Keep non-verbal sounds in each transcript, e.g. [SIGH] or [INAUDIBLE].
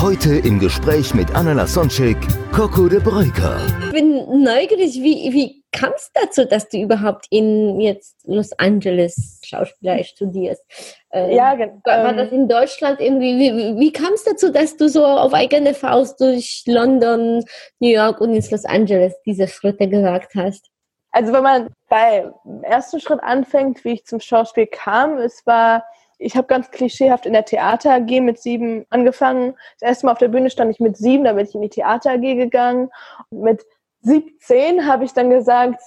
Heute im Gespräch mit Anna Lasonczek, Coco de Breuker. Ich bin neugierig, wie, wie kam es dazu, dass du überhaupt in jetzt Los Angeles Schauspieler studierst? Ähm, Ja, gen- war, ähm, das in Deutschland irgendwie? Wie, wie, kam es dazu, dass du so auf eigene Faust durch London, New York und ins Los Angeles diese Schritte gewagt hast? Also wenn man bei ersten Schritt anfängt, wie ich zum Schauspiel kam, es war, ich habe ganz klischeehaft in der Theater AG mit sieben angefangen. Das erste Mal auf der Bühne stand ich mit sieben, da bin ich in die Theater AG gegangen. Und mit 17 habe ich dann gesagt,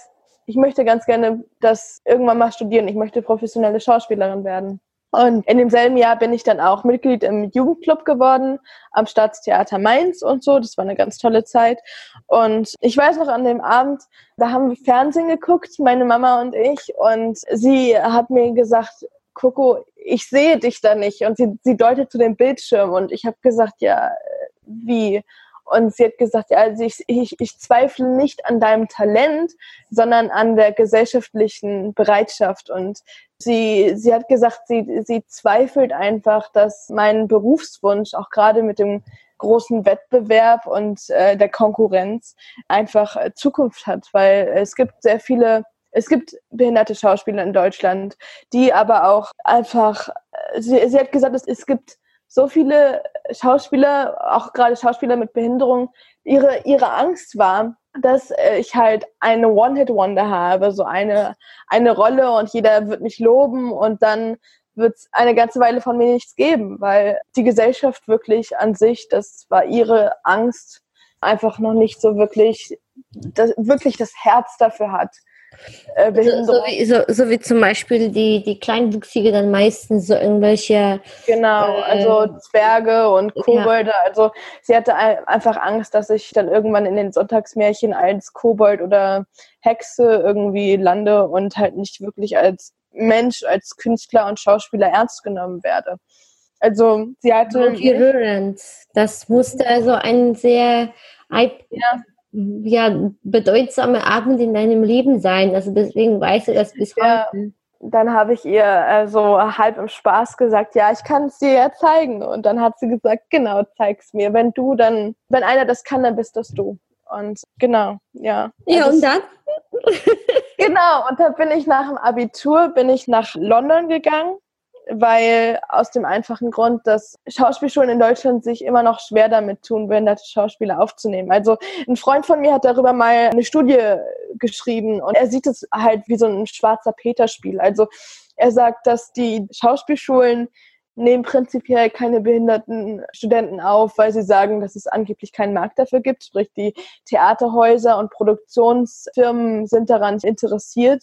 ich möchte ganz gerne das irgendwann mal studieren. Ich möchte professionelle Schauspielerin werden. Und in demselben Jahr bin ich dann auch Mitglied im Jugendclub geworden am Staatstheater Mainz und so. Das war eine ganz tolle Zeit. Und ich weiß noch an dem Abend, da haben wir Fernsehen geguckt, meine Mama und ich. Und sie hat mir gesagt, Coco, ich sehe dich da nicht. Und sie, sie deutet zu dem Bildschirm. Und ich habe gesagt, ja, wie? Und sie hat gesagt, ja, also ich, ich, ich zweifle nicht an deinem Talent, sondern an der gesellschaftlichen Bereitschaft. Und sie, sie hat gesagt, sie, sie zweifelt einfach, dass mein Berufswunsch, auch gerade mit dem großen Wettbewerb und äh, der Konkurrenz, einfach äh, Zukunft hat, weil es gibt sehr viele es gibt behinderte Schauspieler in Deutschland, die aber auch einfach, äh, sie, sie hat gesagt, es, es gibt so viele Schauspieler, auch gerade Schauspieler mit Behinderung, ihre, ihre Angst war, dass äh, ich halt eine One-Hit-Wonder habe, so eine, eine Rolle und jeder wird mich loben und dann wird es eine ganze Weile von mir nichts geben, weil die Gesellschaft wirklich an sich, das war ihre Angst, einfach noch nicht so wirklich, das, wirklich das Herz dafür hat. Äh, So, so, wie, so, so wie zum Beispiel die, die Kleinwüchsige dann meistens so irgendwelche Genau, Äh, also Zwerge und ja. Kobolde. Also sie hatte ein- einfach Angst, dass ich dann irgendwann in den Sonntagsmärchen als Kobold oder Hexe irgendwie lande und halt nicht wirklich als Mensch, als Künstler und Schauspieler ernst genommen werde. Also sie hatte berührend. Das musste also ein sehr Ja. Ja, bedeutsamer Abend in deinem Leben sein. Also deswegen weißt du das bis Ja. heute. dann habe ich ihr äh, so halb im Spaß gesagt, ja, ich kann es dir ja zeigen. Und dann hat sie gesagt, genau, zeig's mir. Wenn du dann, wenn einer das kann, dann bist das du. Und genau, ja. Ja, Also und dann? [LAUGHS] Genau, und da bin ich nach dem Abitur, bin ich nach London gegangen, weil aus dem einfachen Grund, dass Schauspielschulen in Deutschland sich immer noch schwer damit tun, behinderte Schauspieler aufzunehmen. Also ein Freund von mir hat darüber mal eine Studie geschrieben und er sieht es halt wie so ein schwarzer Peter-Spiel. Also er sagt, dass die Schauspielschulen nehmen prinzipiell keine behinderten Studenten auf, weil sie sagen, dass es angeblich keinen Markt dafür gibt. Sprich, die Theaterhäuser und Produktionsfirmen sind daran interessiert,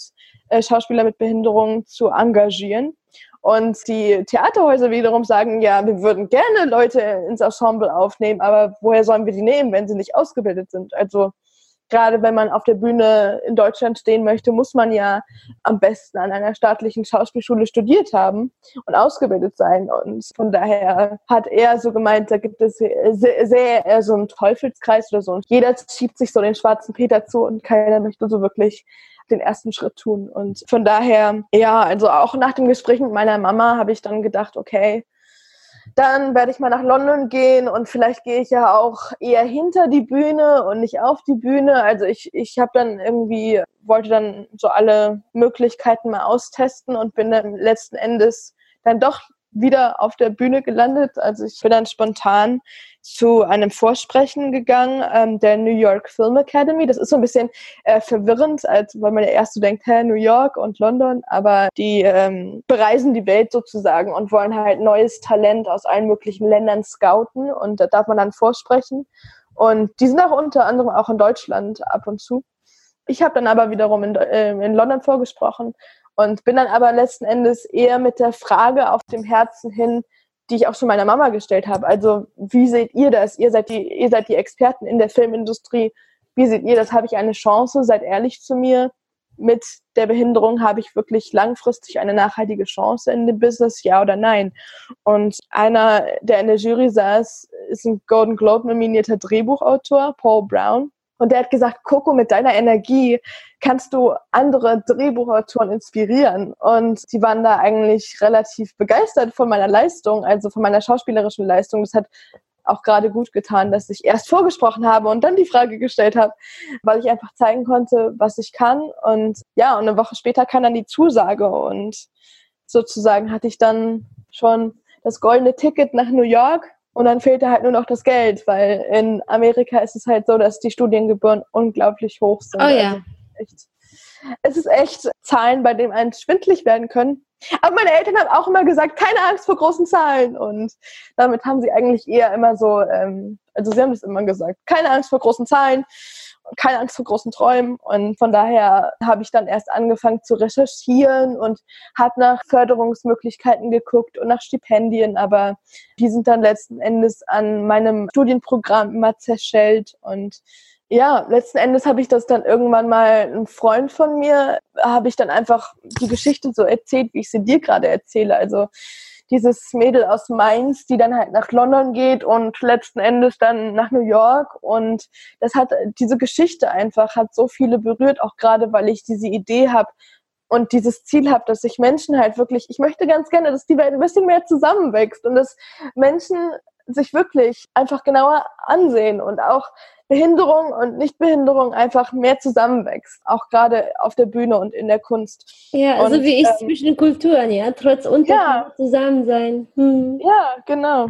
äh, Schauspieler mit Behinderung zu engagieren. Und die Theaterhäuser wiederum sagen, ja, wir würden gerne Leute ins Ensemble aufnehmen, aber woher sollen wir die nehmen, wenn sie nicht ausgebildet sind? Also gerade wenn man auf der Bühne in Deutschland stehen möchte, muss man ja am besten an einer staatlichen Schauspielschule studiert haben und ausgebildet sein. Und von daher hat er so gemeint, da gibt es sehr, sehr so einen Teufelskreis oder so. Und jeder schiebt sich so den schwarzen Peter zu und keiner möchte so wirklich den ersten Schritt tun. Und von daher, ja, also auch nach dem Gespräch mit meiner Mama habe ich dann gedacht, okay, dann werde ich mal nach London gehen und vielleicht gehe ich ja auch eher hinter die Bühne und nicht auf die Bühne. Also ich, ich habe dann irgendwie, wollte dann so alle Möglichkeiten mal austesten und bin dann letzten Endes dann doch wieder auf der Bühne gelandet. Also ich bin dann spontan zu einem Vorsprechen gegangen, ähm, der New York Film Academy. Das ist so ein bisschen äh, verwirrend, als weil man ja erst so denkt, hä, New York und London, aber die ähm, bereisen die Welt sozusagen und wollen halt neues Talent aus allen möglichen Ländern scouten und da darf man dann vorsprechen. Und die sind auch unter anderem auch in Deutschland ab und zu. Ich habe dann aber wiederum in, äh, in London vorgesprochen und bin dann aber letzten Endes eher mit der Frage auf dem Herzen hin die ich auch schon meiner Mama gestellt habe. Also, wie seht ihr das? Ihr seid die, ihr seid die Experten in der Filmindustrie. Wie seht ihr das? Habe ich eine Chance? Seid ehrlich zu mir. Mit der Behinderung habe ich wirklich langfristig eine nachhaltige Chance in dem Business, ja oder nein? Und einer, der in der Jury saß, ist ein Golden Globe nominierter Drehbuchautor, Paul Brown. Und der hat gesagt, Coco, mit deiner Energie kannst du andere Drehbuchautoren inspirieren. Und die waren da eigentlich relativ begeistert von meiner Leistung, also von meiner schauspielerischen Leistung. Das hat auch gerade gut getan, dass ich erst vorgesprochen habe und dann die Frage gestellt habe, weil ich einfach zeigen konnte, was ich kann. Und ja, und eine Woche später kam dann die Zusage und sozusagen hatte ich dann schon das goldene Ticket nach New York und dann fehlte halt nur noch das Geld, weil in Amerika ist es halt so, dass die Studiengebühren unglaublich hoch sind. Oh ja. Also echt, es ist echt Zahlen, bei denen einen schwindlig werden können. Aber meine Eltern haben auch immer gesagt, keine Angst vor großen Zahlen. Und damit haben sie eigentlich eher immer so, ähm, also sie haben das immer gesagt, keine Angst vor großen Zahlen keine Angst vor großen Träumen. Und von daher habe ich dann erst angefangen zu recherchieren und habe nach Förderungsmöglichkeiten geguckt und nach Stipendien. Aber die sind dann letzten Endes an meinem Studienprogramm immer zerschellt. Und ja, letzten Endes habe ich das dann irgendwann mal einem Freund von mir, habe ich dann einfach die Geschichte so erzählt, wie ich sie dir gerade erzähle. Also dieses Mädel aus Mainz, die dann halt nach London geht und letzten Endes dann nach New York. Und das hat diese Geschichte einfach hat so viele berührt, auch gerade weil ich diese Idee habe und dieses Ziel habe, dass sich Menschen halt wirklich, ich möchte ganz gerne, dass die Welt ein bisschen mehr zusammenwächst und dass Menschen sich wirklich einfach genauer ansehen und auch Behinderung und Nichtbehinderung einfach mehr zusammenwächst, auch gerade auf der Bühne und in der Kunst. Ja, also und, wie ich ähm, zwischen Kulturen, ja, trotz Unterschied ja. zusammen sein. Hm. Ja, genau.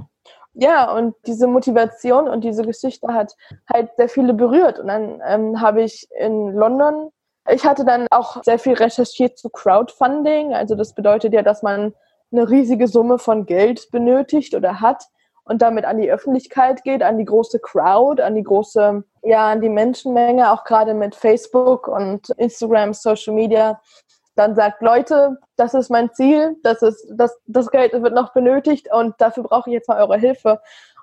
Ja, und diese Motivation und diese Geschichte hat halt sehr viele berührt. Und dann ähm, habe ich in London, ich hatte dann auch sehr viel recherchiert zu Crowdfunding. Also das bedeutet ja, dass man eine riesige Summe von Geld benötigt oder hat und damit an die Öffentlichkeit geht, an die große Crowd, an die große, ja, an die Menschenmenge, auch gerade mit Facebook und Instagram, Social Media, dann sagt, Leute, das ist mein Ziel, das ist, das, das Geld wird noch benötigt und dafür brauche ich jetzt mal eure Hilfe.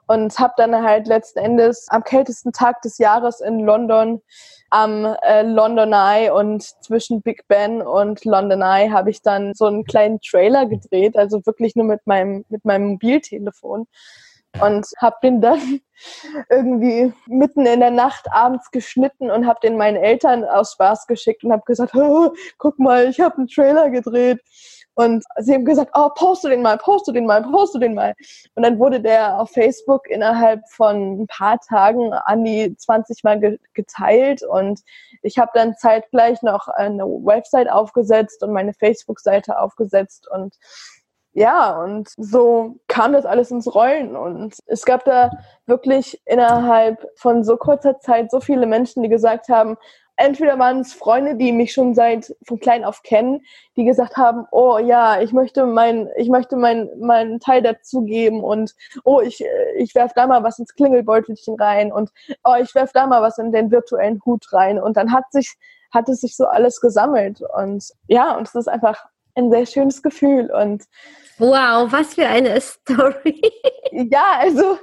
Und habe dann halt letzten Endes am kältesten Tag des Jahres in London am äh, London Eye und zwischen Big Ben und London Eye habe ich dann so einen kleinen Trailer gedreht, also wirklich nur mit meinem, mit meinem Mobiltelefon und habe den dann [LAUGHS] irgendwie mitten in der Nacht abends geschnitten und habe den meinen Eltern aus Spaß geschickt und habe gesagt, oh, guck mal, ich habe einen Trailer gedreht. Und sie haben gesagt, oh, poste den mal, poste den mal, poste den mal. Und dann wurde der auf Facebook innerhalb von ein paar Tagen an die 20 Mal ge geteilt. Und ich habe dann zeitgleich noch eine Website aufgesetzt und meine Facebook-Seite aufgesetzt. Und ja, und so kam das alles ins Rollen. Und es gab da wirklich innerhalb von so kurzer Zeit so viele Menschen, die gesagt haben, entweder waren es Freunde, die mich schon seit von klein auf kennen, die gesagt haben, oh ja, ich möchte mein, ich möchte mein, meinen Teil dazugeben und oh, ich, ich werf da mal was ins Klingelbeutelchen rein und oh, ich werf da mal was in den virtuellen Hut rein. Und dann hat sich, hat es sich so alles gesammelt. Und ja, und es ist einfach ein sehr schönes Gefühl. Und Wow, was für eine [LAUGHS] Story. ja, also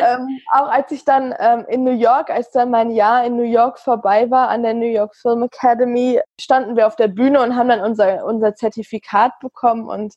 ähm, auch als ich dann ähm, in New York, als dann mein Jahr in New York vorbei war an der New York Film Academy, standen wir auf der Bühne und haben dann unser, unser Zertifikat bekommen und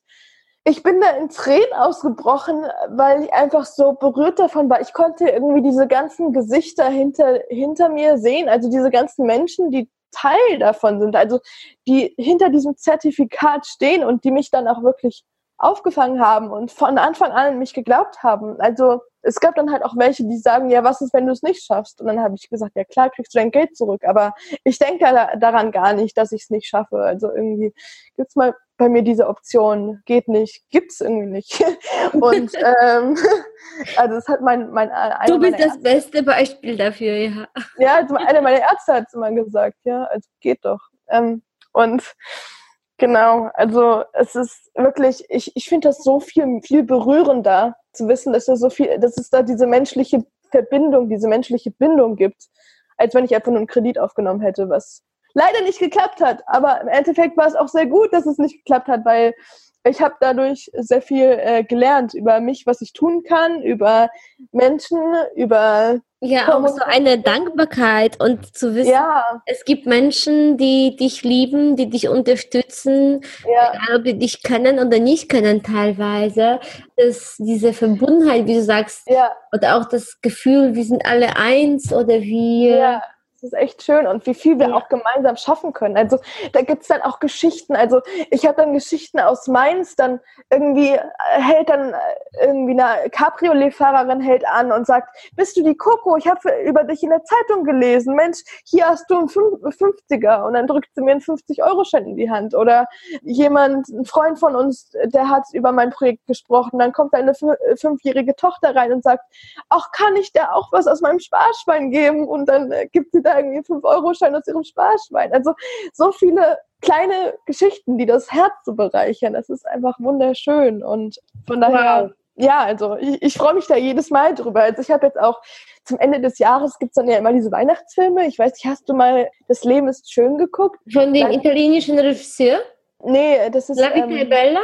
ich bin da in Tränen ausgebrochen, weil ich einfach so berührt davon war. Ich konnte irgendwie diese ganzen Gesichter hinter, hinter mir sehen, also diese ganzen Menschen, die Teil davon sind, also die hinter diesem Zertifikat stehen und die mich dann auch wirklich aufgefangen haben und von Anfang an mich geglaubt haben. Also es gab dann halt auch welche, die sagen, ja, was ist, wenn du es nicht schaffst? Und dann habe ich gesagt, ja klar, kriegst du dein Geld zurück. Aber ich denke daran gar nicht, dass ich es nicht schaffe. Also irgendwie gibt's mal bei mir diese Option, geht nicht, gibt's irgendwie nicht. [LAUGHS] Und [LAUGHS] ähm, [LAUGHS] also es hat mein, mein Du bist das Ärzte, beste Beispiel dafür, ja. Ja, also eine meiner Ärzte hat es immer gesagt, ja, also geht doch. Ähm, und Genau, also es ist wirklich, ich, ich finde das so viel, viel berührender zu wissen, dass da so viel, dass es da diese menschliche Verbindung, diese menschliche Bindung gibt, als wenn ich einfach nur einen Kredit aufgenommen hätte, was leider nicht geklappt hat. Aber im Endeffekt war es auch sehr gut, dass es nicht geklappt hat, weil ich habe dadurch sehr viel äh, gelernt über mich, was ich tun kann, über Menschen, über ja, auch so eine Dankbarkeit und zu wissen, ja. es gibt Menschen, die dich lieben, die dich unterstützen, Ja. egal ob die dich kennen oder nicht kennen teilweise. Dass diese Verbundenheit, wie du sagst, ja, oder auch das Gefühl, wir sind alle eins oder wir. Das ist echt schön und wie viel wir Ja. auch gemeinsam schaffen können. Also da gibt's dann auch Geschichten. Also ich habe dann Geschichten aus Mainz, dann irgendwie äh, hält dann äh, irgendwie eine Cabriolet-Fahrerin hält an und sagt, bist du die Coco? Ich habe über dich in der Zeitung gelesen. Mensch, hier hast du einen Fün- 50er und dann drückt sie mir einen 50-Euro-Schein in die Hand. Oder jemand, ein Freund von uns, der hat über mein Projekt gesprochen. Dann kommt eine äh, fünfjährige Tochter rein und sagt, ach, kann ich dir auch was aus meinem Sparschwein geben? Und dann gibt sie da irgendwie einen 5-Euro-Schein aus ihrem Sparschwein. Also so viele kleine Geschichten, die das Herz so bereichern. Das ist einfach wunderschön. Und von daher, Wow. ja, also ich, ich freue mich da jedes Mal drüber. Also ich habe jetzt auch zum Ende des Jahres gibt's dann ja immer diese Weihnachtsfilme. Ich weiß nicht, hast du mal Das Leben ist schön geguckt? Von dem Nein. italienischen Regisseur, Nee, das ist. La Vita Ähm, Bella.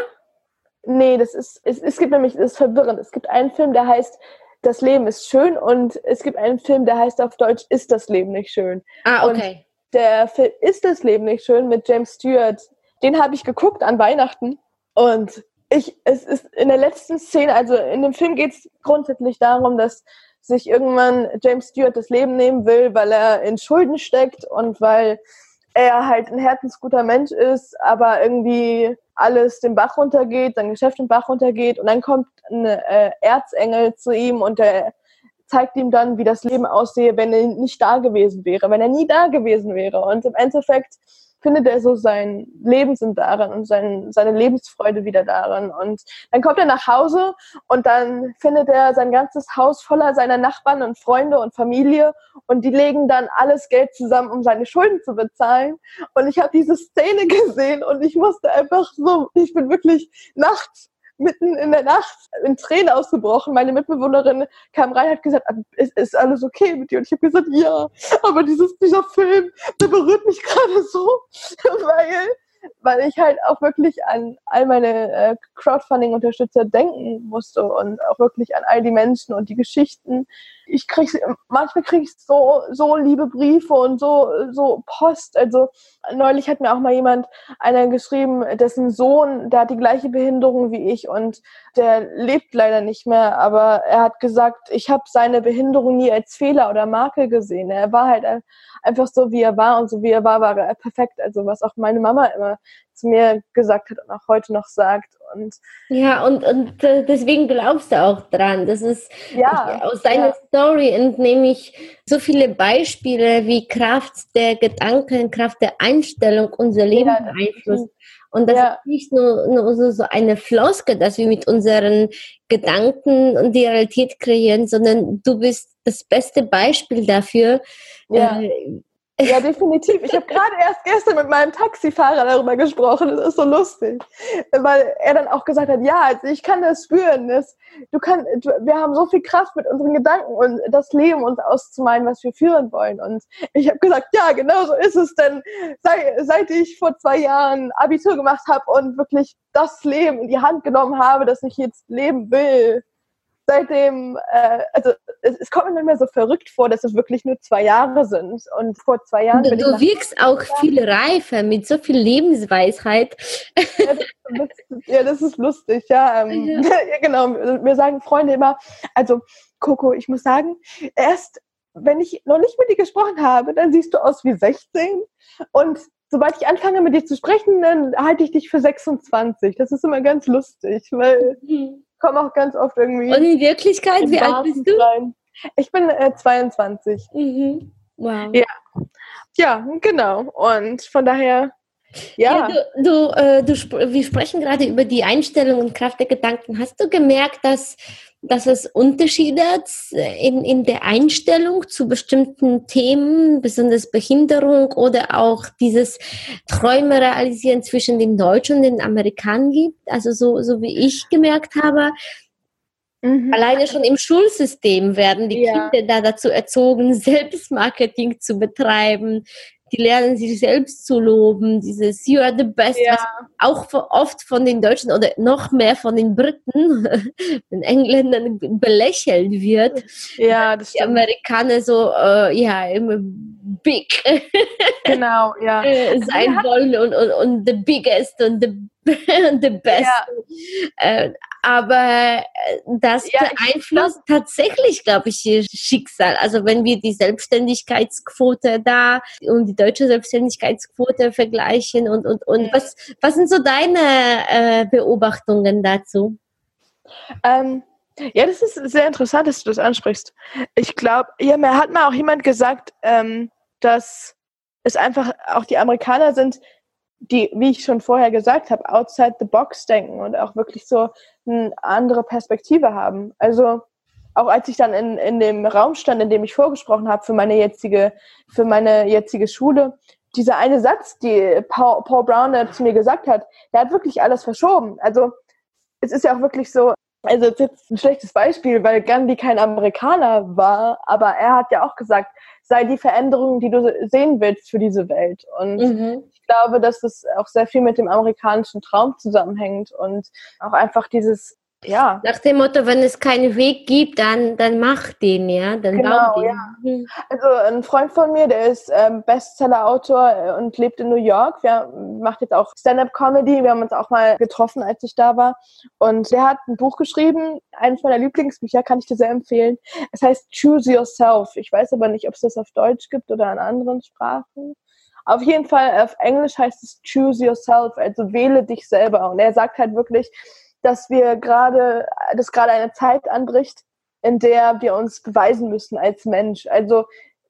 nee, das ist. Es, es gibt nämlich, das ist verwirrend. Es gibt einen Film, der heißt Das Leben ist schön und es gibt einen Film, der heißt auf Deutsch Ist das Leben nicht schön. Ah, und- okay. der Film Ist das Leben nicht schön mit James Stewart, den habe ich geguckt an Weihnachten. Und ich, es ist in der letzten Szene, also in dem Film geht es grundsätzlich darum, dass sich irgendwann James Stewart das Leben nehmen will, weil er in Schulden steckt und weil er halt ein herzensguter Mensch ist, aber irgendwie alles den Bach runtergeht, sein Geschäft den Bach runtergeht und dann kommt ein äh, Erzengel zu ihm und der zeigt ihm dann, wie das Leben aussehe, wenn er nicht da gewesen wäre, wenn er nie da gewesen wäre. Und im Endeffekt findet er so sein Lebenssinn daran und sein, seine Lebensfreude wieder daran. Und dann kommt er nach Hause und dann findet er sein ganzes Haus voller seiner Nachbarn und Freunde und Familie und die legen dann alles Geld zusammen, um seine Schulden zu bezahlen. Und ich habe diese Szene [LAUGHS] gesehen und ich musste einfach so, ich bin wirklich nachts mitten in der Nacht in Tränen ausgebrochen. Meine Mitbewohnerin kam rein hat gesagt, ist, ist alles okay mit dir? Und ich habe gesagt, ja, aber dieses, dieser Film, der berührt mich gerade so, [LAUGHS] weil, weil ich halt auch wirklich an all meine äh, Crowdfunding-Unterstützer denken musste und auch wirklich an all die Menschen und die Geschichten. Ich krieg manchmal kriege ich so so liebe Briefe und so so Post. Also neulich hat mir auch mal jemand einer geschrieben, dessen Sohn, der hat die gleiche Behinderung wie ich und der lebt leider nicht mehr, aber er hat gesagt, ich habe seine Behinderung nie als Fehler oder Makel gesehen. Er war halt ein- einfach so, wie er war und so wie er war, war er perfekt. Also was auch meine Mama immer zu mir gesagt hat und auch heute noch sagt. Und Ja, und, und äh, deswegen glaubst du auch dran. Das ist ja, aus deiner ja. Story entnehme ich so viele Beispiele, wie Kraft der Gedanken, Kraft der Einstellung unser Leben Ja, beeinflusst. Und das Ja. ist nicht nur, nur so, so eine Floskel, dass wir mit unseren Gedanken und die Realität kreieren, sondern du bist das beste Beispiel dafür. Ja. Äh, Ja, definitiv. Ich habe gerade erst gestern mit meinem Taxifahrer darüber gesprochen. Das ist so lustig, weil er dann auch gesagt hat, ja, also ich kann das spüren. Das, du kann, du, wir haben so viel Kraft mit unseren Gedanken und das Leben uns auszumalen, was wir führen wollen. Und ich habe gesagt, ja, genau so ist es. Denn sei, seit ich vor zwei Jahren Abitur gemacht habe und wirklich das Leben in die Hand genommen habe, das ich jetzt leben will, seitdem, äh, also es, es kommt mir nicht mehr so verrückt vor, dass es wirklich nur zwei Jahre sind. Und vor zwei Jahren du du wirkst auch viel reifer mit so viel Lebensweisheit. ja, das, das, ja, das ist lustig, ja. Ähm, Ja. [LAUGHS] ja. genau. Mir sagen Freunde immer, also Coco, ich muss sagen, erst wenn ich noch nicht mit dir gesprochen habe, dann siehst du aus wie 16. Und sobald ich anfange mit dir zu sprechen, dann halte ich dich für 26. Das ist immer ganz lustig, weil ich komme auch ganz oft irgendwie. Und in Wirklichkeit, in wie alt bist du? rein. Ich bin äh, 22. Mhm. Wow. Ja. Ja, genau. Und von daher, ja. Ja, du, du, äh, du, sp- wir sprechen gerade über die Einstellung und Kraft der Gedanken. Hast du gemerkt, dass, dass es Unterschiede in, in der Einstellung zu bestimmten Themen, besonders Behinderung oder auch dieses Träume realisieren zwischen den Deutschen und den Amerikanern gibt? Also so, so wie ich gemerkt habe, Mhm. Alleine schon im Schulsystem werden die Ja. Kinder da dazu erzogen, [LAUGHS] Selbstmarketing zu betreiben, die lernen sich selbst zu loben, dieses You are the best, Ja. was auch oft von den Deutschen oder noch mehr von den Briten, [LAUGHS] den Engländern belächelt wird. Ja, das Die stimmt. Amerikaner so, äh, ja, immer big [LAUGHS] Genau, ja. [LAUGHS] äh, sein wollen und, und, und the biggest und the, the best. Äh, aber äh, das Ja, beeinflusst tatsächlich, glaube ich, ihr Schicksal. Also wenn wir die Selbstständigkeitsquote da und die deutsche Selbstständigkeitsquote vergleichen und, und, und was, was sind so deine äh, Beobachtungen dazu? Ähm, ja, das ist sehr interessant, dass du das ansprichst. Ich glaube, ja, mir hat mal auch jemand gesagt, ähm, dass es einfach auch die Amerikaner sind, die, wie ich schon vorher gesagt habe, outside the box denken und auch wirklich so eine andere Perspektive haben. Also auch als ich dann in, in dem Raum stand, in dem ich vorgesprochen habe für meine jetzige, für meine jetzige Schule, dieser eine Satz, die Paul, Paul Brown zu mir gesagt hat, der hat wirklich alles verschoben. Also es ist ja auch wirklich so, also das ist jetzt ein schlechtes Beispiel, weil Gandhi kein Amerikaner war, aber er hat ja auch gesagt, sei die Veränderung, die du sehen willst für diese Welt. Und Mhm. Ich glaube, dass das auch sehr viel mit dem amerikanischen Traum zusammenhängt und auch einfach dieses, ja, Nach dem Motto, wenn es keinen Weg gibt, dann, dann mach den, ja. Dann Genau, bau den. ja. Mhm. Also ein Freund von mir, der ist ähm, Bestseller-Autor äh, und lebt in New York. Der macht jetzt auch Stand-up-Comedy. Wir haben uns auch mal getroffen, als ich da war. Und der hat ein Buch geschrieben. Eines meiner Lieblingsbücher kann ich dir sehr empfehlen. Es heißt Choose Yourself. Ich weiß aber nicht, ob es das auf Deutsch gibt oder in anderen Sprachen. Auf jeden Fall auf Englisch heißt es Choose Yourself, also wähle dich selber. Und er sagt halt wirklich, dass wir gerade, dass gerade eine Zeit anbricht, in der wir uns beweisen müssen als Mensch. Also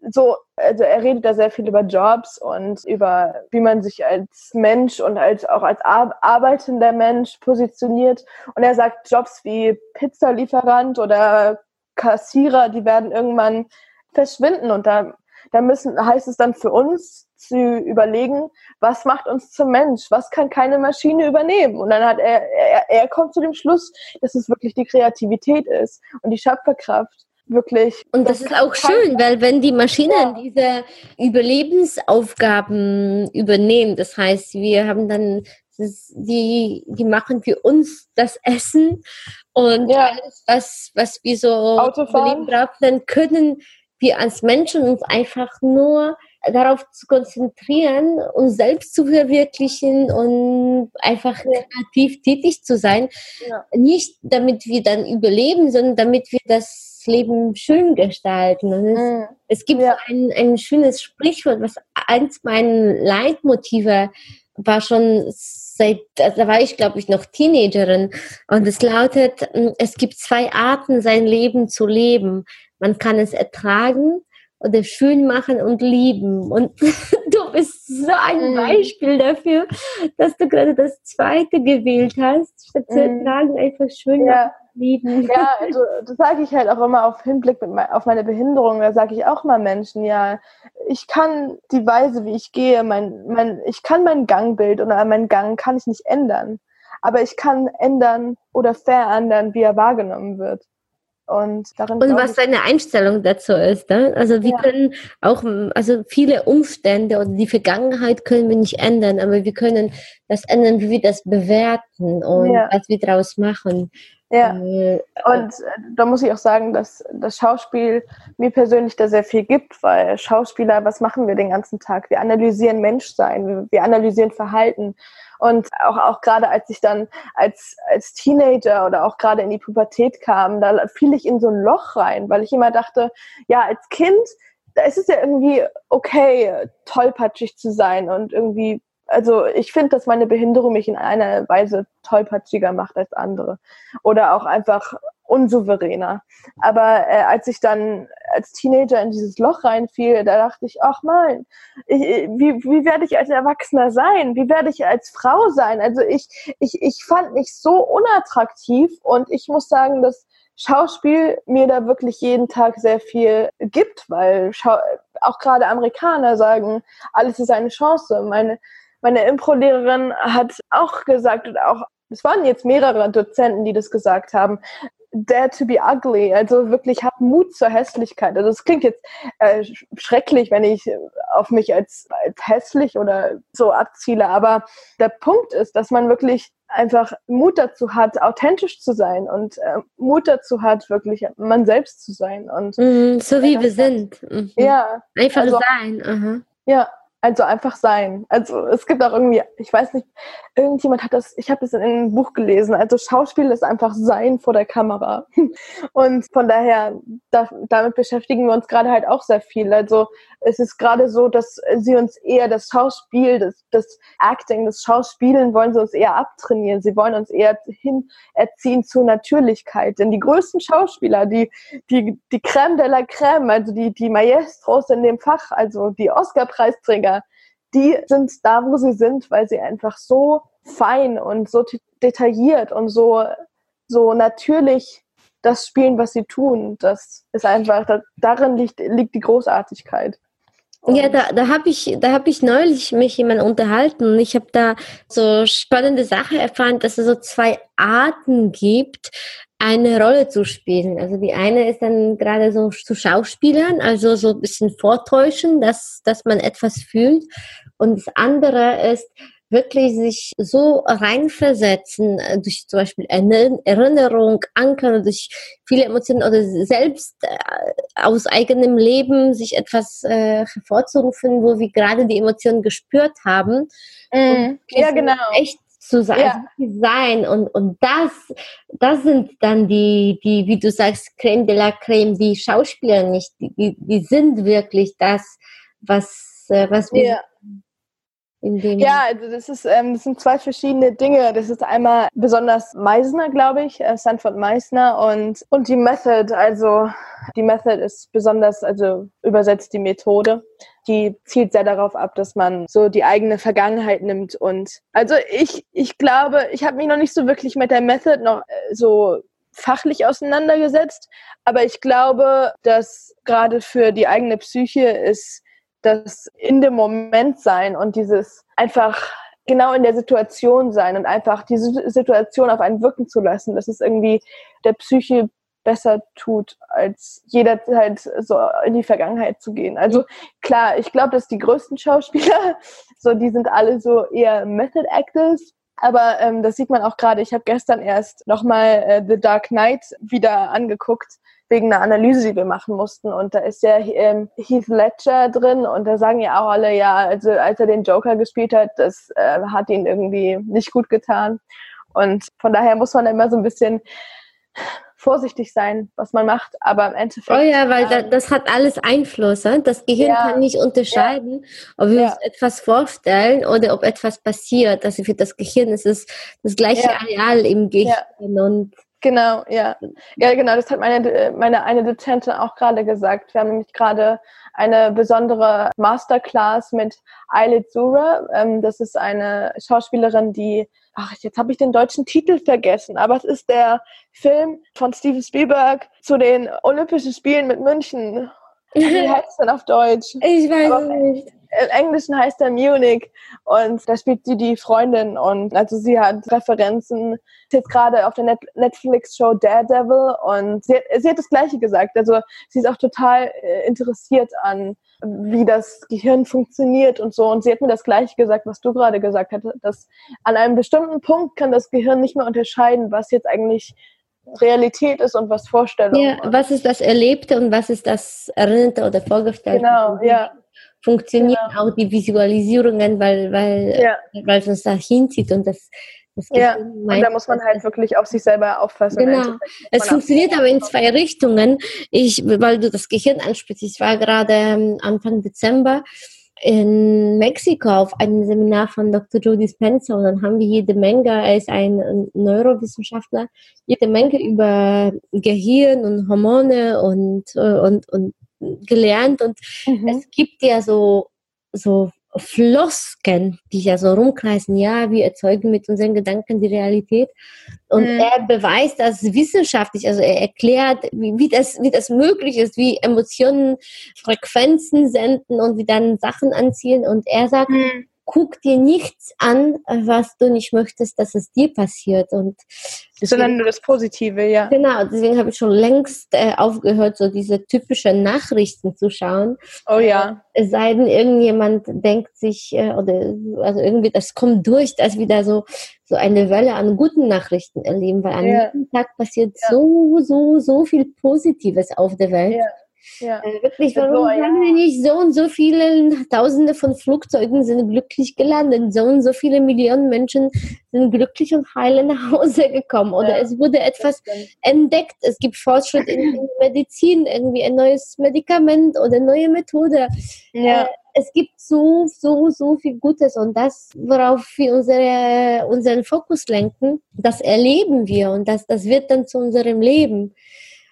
so, also er redet da sehr viel über Jobs und über wie man sich als Mensch und als auch als ar arbeitender Mensch positioniert. Und er sagt, Jobs wie Pizzalieferant oder Kassierer, die werden irgendwann verschwinden und da, da müssen, heißt es dann für uns zu überlegen, was macht uns zum Mensch? Was kann keine Maschine übernehmen? Und dann hat er, er, er kommt zu dem Schluss, dass es wirklich die Kreativität ist und die Schöpferkraft wirklich. Und das ist auch schön, weil wenn die Maschinen diese Überlebensaufgaben übernehmen, das heißt, wir haben dann das, die, die machen für uns das Essen und Ja. alles, was, was wir so Autofahren. überleben brauchen, dann können wir als Menschen uns einfach nur darauf zu konzentrieren, uns selbst zu verwirklichen und einfach kreativ tätig zu sein. Ja. Nicht damit wir dann überleben, sondern damit wir das Leben schön gestalten. Es, Mhm. es gibt Ja. ein, ein schönes Sprichwort, was eins meiner Leitmotive war schon seit, da war ich glaube ich noch Teenagerin und es lautet, es gibt zwei Arten, sein Leben zu leben. Man kann es ertragen oder schön machen und lieben. Und [LAUGHS] du bist so ein Mhm. Beispiel dafür, dass du gerade das zweite gewählt hast, statt zu Mhm. ertragen, einfach schön Ja. lieben. Ja, [LAUGHS] also das sage ich halt auch immer auf Hinblick mei- auf meine Behinderung. Da sage ich auch mal Menschen, ja, ich kann die Weise, wie ich gehe, mein, mein, ich kann mein Gangbild oder meinen Gang kann ich nicht ändern. Aber ich kann ändern oder verändern, wie er wahrgenommen wird. Und darin Und was ich, deine Einstellung dazu ist. Ne? Also wir Ja. können auch, also viele Umstände oder die Vergangenheit können wir nicht ändern, aber wir können das ändern, wie wir das bewerten und Ja. was wir daraus machen. ja. Äh, Und äh, da muss ich auch sagen, dass das Schauspiel mir persönlich da sehr viel gibt, weil Schauspieler, was machen wir den ganzen Tag? Wir analysieren Menschsein, wir analysieren Verhalten. Und auch, auch gerade als ich dann als, als Teenager oder auch gerade in die Pubertät kam, da fiel ich in so ein Loch rein, weil ich immer dachte, ja, als Kind, da ist es ja irgendwie okay, tollpatschig zu sein und irgendwie, also ich finde, dass meine Behinderung mich in einer Weise tollpatschiger macht als andere. Oder auch einfach unsouveräner. Aber äh, als ich dann als Teenager in dieses Loch reinfiel, da dachte ich, ach man, ich, wie, wie werde ich als Erwachsener sein? Wie werde ich als Frau sein? Also ich, ich, ich fand mich so unattraktiv und ich muss sagen, dass Schauspiel mir da wirklich jeden Tag sehr viel gibt, weil Schau auch gerade Amerikaner sagen, alles ist eine Chance. Meine, meine Impro-Lehrerin hat auch gesagt und auch es waren jetzt mehrere Dozenten, die das gesagt haben. Dare to be ugly, also wirklich hab Mut zur Hässlichkeit. Also es klingt jetzt äh, schrecklich, wenn ich auf mich als, als hässlich oder so abziele, aber der Punkt ist, dass man wirklich einfach Mut dazu hat, authentisch zu sein und äh, Mut dazu hat, wirklich man selbst zu sein. Und mhm, so wie wir sind. Mhm. Ja. Einfach also, sein. Aha. Ja, also einfach sein. Also es gibt auch irgendwie, ich weiß nicht, irgendjemand hat das, ich habe das in einem Buch gelesen. Also Schauspiel ist einfach sein vor der Kamera. [LAUGHS] Und von daher, da, damit beschäftigen wir uns gerade halt auch sehr viel. Also es ist gerade so, dass sie uns eher das Schauspiel, das, das Acting, das Schauspielen wollen sie uns eher abtrainieren. Sie wollen uns eher hin erziehen zu Natürlichkeit. Denn die größten Schauspieler, die, die, die Crème de la Crème, also die, die Maestros in dem Fach, also die Oscar-Preisträger, die sind da, wo sie sind, weil sie einfach so fein und so detailliert und so, so natürlich das spielen, was sie tun. Das ist einfach, da, darin liegt, liegt die Großartigkeit. Ja, da, da habe ich, da hab ich neulich mich jemand unterhalten und ich habe da so spannende Sache erfahren, dass es so zwei Arten gibt, eine Rolle zu spielen. Also die eine ist dann gerade so zu Schauspielern, also so ein bisschen vortäuschen, dass, dass man etwas fühlt. Und das andere ist wirklich sich so reinversetzen, äh, durch zum Beispiel Erinnerung, Anker, durch viele Emotionen oder selbst äh, aus eigenem Leben sich etwas äh, hervorzurufen, wo wir gerade die Emotionen gespürt haben. Mm, ja, genau. Echt zu sein, ja. also sein und, und das, das sind dann die, die, wie du sagst, Creme de la Creme, die Schauspieler nicht, die, die sind wirklich das, was, äh, was wir ja. Ja, also das, ist, ähm, das sind zwei verschiedene Dinge. Das ist einmal besonders Meisner, glaube ich, äh, Sanford Meisner und, und die Method. Also die Method ist besonders, also übersetzt die Methode. Die zielt sehr darauf ab, dass man so die eigene Vergangenheit nimmt. Und also ich, ich glaube, ich habe mich noch nicht so wirklich mit der Method noch äh, so fachlich auseinandergesetzt, aber ich glaube, dass gerade für die eigene Psyche ist das in dem Moment sein und dieses einfach genau in der Situation sein und einfach diese Situation auf einen wirken zu lassen, dass es irgendwie der Psyche besser tut, als jederzeit so in die Vergangenheit zu gehen. Also klar, ich glaube, dass die größten Schauspieler, [LAUGHS] so die sind alle so eher Method Actors, aber ähm, das sieht man auch gerade. Ich habe gestern erst nochmal äh, The Dark Knight wieder angeguckt wegen einer Analyse, die wir machen mussten. Und da ist ja ähm, Heath Ledger drin und da sagen ja auch alle, ja, also als er den Joker gespielt hat, das äh, hat ihn irgendwie nicht gut getan. Und von daher muss man immer so ein bisschen vorsichtig sein, was man macht, aber im Endeffekt. Oh ja, weil ähm, das hat alles Einfluss. Hein? Das Gehirn ja, kann nicht unterscheiden, ja, ob wir ja. uns etwas vorstellen oder ob etwas passiert. Also für das Gehirn ist es das gleiche Areal im Gehirn und Genau, ja. Ja, genau, das hat meine, meine eine Dozentin auch gerade gesagt. Wir haben nämlich gerade eine besondere Masterclass mit Eilit Zura. Ähm, das ist eine Schauspielerin, die, ach, jetzt habe ich den deutschen Titel vergessen, aber es ist der Film von Steven Spielberg zu den Olympischen Spielen mit München. Wie [LAUGHS] heißt es denn auf Deutsch? Ich weiß aber, nicht im Englischen heißt er Munich und da spielt sie die Freundin und also sie hat Referenzen. Sie ist jetzt gerade auf der Netflix-Show Daredevil und sie hat, sie hat das Gleiche gesagt. Also sie ist auch total äh, interessiert an, wie das Gehirn funktioniert und so. Und sie hat mir das Gleiche gesagt, was du gerade gesagt hast, dass an einem bestimmten Punkt kann das Gehirn nicht mehr unterscheiden, was jetzt eigentlich Realität ist und was Vorstellung. Ja, was ist das Erlebte und was ist das Erinnerte oder Vorgestellte? Genau, ja funktionieren ja. auch die Visualisierungen, weil, weil, ja. weil es uns da hinzieht und das, das ja, und da muss man halt wirklich auf sich selber aufpassen. Genau. Es funktioniert aber in zwei Richtungen. Ich, weil du das Gehirn ansprichst, ich war gerade ähm, Anfang Dezember in Mexiko auf einem Seminar von Dr. Jody Spencer und dann haben wir jede Menge, er ist ein Neurowissenschaftler, jede Menge über Gehirn und Hormone und, äh, und, und gelernt und mhm. es gibt ja so, so Flosken, die ja so rumkreisen, ja, wir erzeugen mit unseren Gedanken die Realität. Und mhm. er beweist das wissenschaftlich, also er erklärt, wie, wie, das, wie das möglich ist, wie Emotionen Frequenzen senden und wie dann Sachen anziehen. Und er sagt, mhm. Guck dir nichts an, was du nicht möchtest, dass es dir passiert. Und deswegen, Sondern nur das Positive, ja. Genau, deswegen habe ich schon längst äh, aufgehört, so diese typischen Nachrichten zu schauen. Oh ja. Äh, es sei denn, irgendjemand denkt sich, äh, oder also irgendwie, das kommt durch, dass wieder so, so eine Welle an guten Nachrichten erleben, weil an ja. jedem Tag passiert ja. so, so, so viel Positives auf der Welt. Ja. Ja. Äh, wirklich, warum so, sagen wir nicht, so und so viele Tausende von Flugzeugen sind glücklich gelandet, so und so viele Millionen Menschen sind glücklich und heile nach Hause gekommen oder ja. es wurde etwas entdeckt, es gibt Fortschritt in, in Medizin, irgendwie ein neues Medikament oder neue Methode. Ja. Äh, es gibt so, so, so viel Gutes und das, worauf wir unsere, unseren Fokus lenken, das erleben wir und das, das wird dann zu unserem Leben.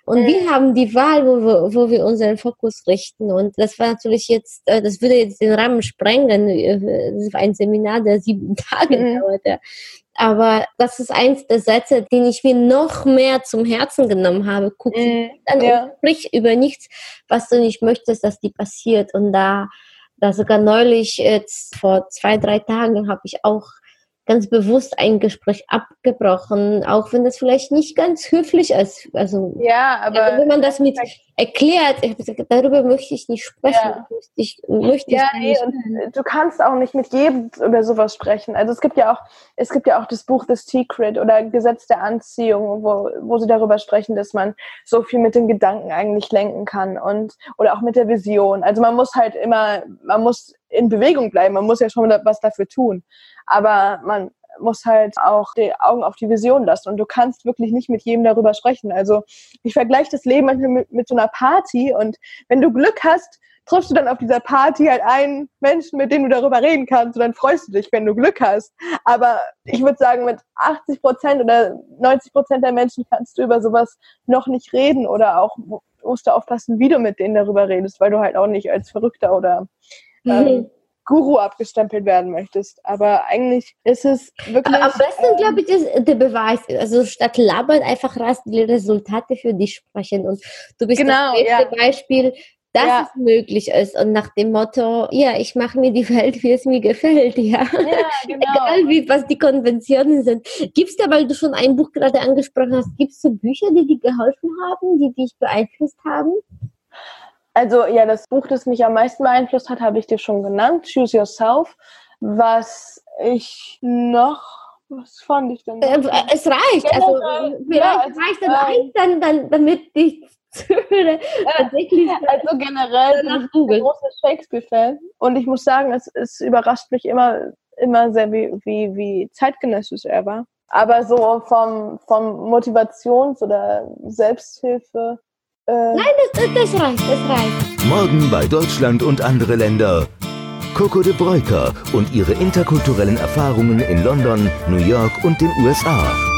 Und mhm. wir haben die Wahl, wo wir, wo wir unseren Fokus richten. Und das war natürlich jetzt, äh, das würde jetzt den Rahmen sprengen. Äh, das war ein Seminar, der sieben [LAUGHS] Tage mhm. dauerte. Aber das ist eins der Sätze, den ich mir noch mehr zum Herzen genommen habe. Guck mhm. an ja. und sprich über nichts, was du nicht möchtest, dass die passiert. Und da, da sogar neulich, jetzt vor zwei, drei Tagen, habe ich auch ganz bewusst ein Gespräch abgebrochen, auch wenn das vielleicht nicht ganz höflich ist. Also, ja, aber also wenn man das mit erklärt, ich gesagt, darüber möchte ich nicht sprechen. Ja. Ich, möchte ja, nee, und du kannst auch nicht mit jedem über sowas sprechen. Also es gibt ja auch, es gibt ja auch das Buch The Secret oder Gesetz der Anziehung, wo, wo sie darüber sprechen, dass man so viel mit den Gedanken eigentlich lenken kann und oder auch mit der Vision. Also man muss halt immer, man muss in Bewegung bleiben, man muss ja schon was dafür tun. Aber man muss halt auch die Augen auf die Vision lassen. Und du kannst wirklich nicht mit jedem darüber sprechen. Also ich vergleiche das Leben manchmal mit, mit so einer Party. Und wenn du Glück hast, triffst du dann auf dieser Party halt einen Menschen, mit dem du darüber reden kannst. Und dann freust du dich, wenn du Glück hast. Aber ich würde sagen, mit 80 Prozent oder 90 Prozent der Menschen kannst du über sowas noch nicht reden. Oder auch musst du aufpassen, wie du mit denen darüber redest, weil du halt auch nicht als Verrückter oder ähm, mhm. Guru abgestempelt werden möchtest. Aber eigentlich ist es wirklich. am besten, ähm, glaube ich, ist der Beweis. Also statt labern einfach raus die Resultate für dich sprechen. Und du bist genau, das beste ja. Beispiel, dass ja. es möglich ist. Und nach dem Motto, ja, ich mache mir die Welt, wie es mir gefällt, ja. ja genau. Egal wie, was die Konventionen sind. Gibt es da, weil du schon ein Buch gerade angesprochen hast, gibt es so Bücher, die dir geholfen haben, die dich beeinflusst haben? Also ja, das Buch, das mich am meisten beeinflusst hat, habe ich dir schon genannt, Choose Yourself. Was ich noch, was fand ich denn? Äh, es reicht, also vielleicht ja, reicht dann, ähm, dann, dann, damit ich zuhöre. Tatsächlich [LAUGHS] also generell bin ich ein großer Shakespeare-Fan und ich muss sagen, es, es überrascht mich immer, immer sehr, wie, wie, wie zeitgenössisch er war. Aber so vom, vom Motivations- oder Selbsthilfe äh Nein, das, das reicht, das reicht. Morgen bei Deutschland und andere Länder. Coco de Breuker und ihre interkulturellen Erfahrungen in London, New York und den USA.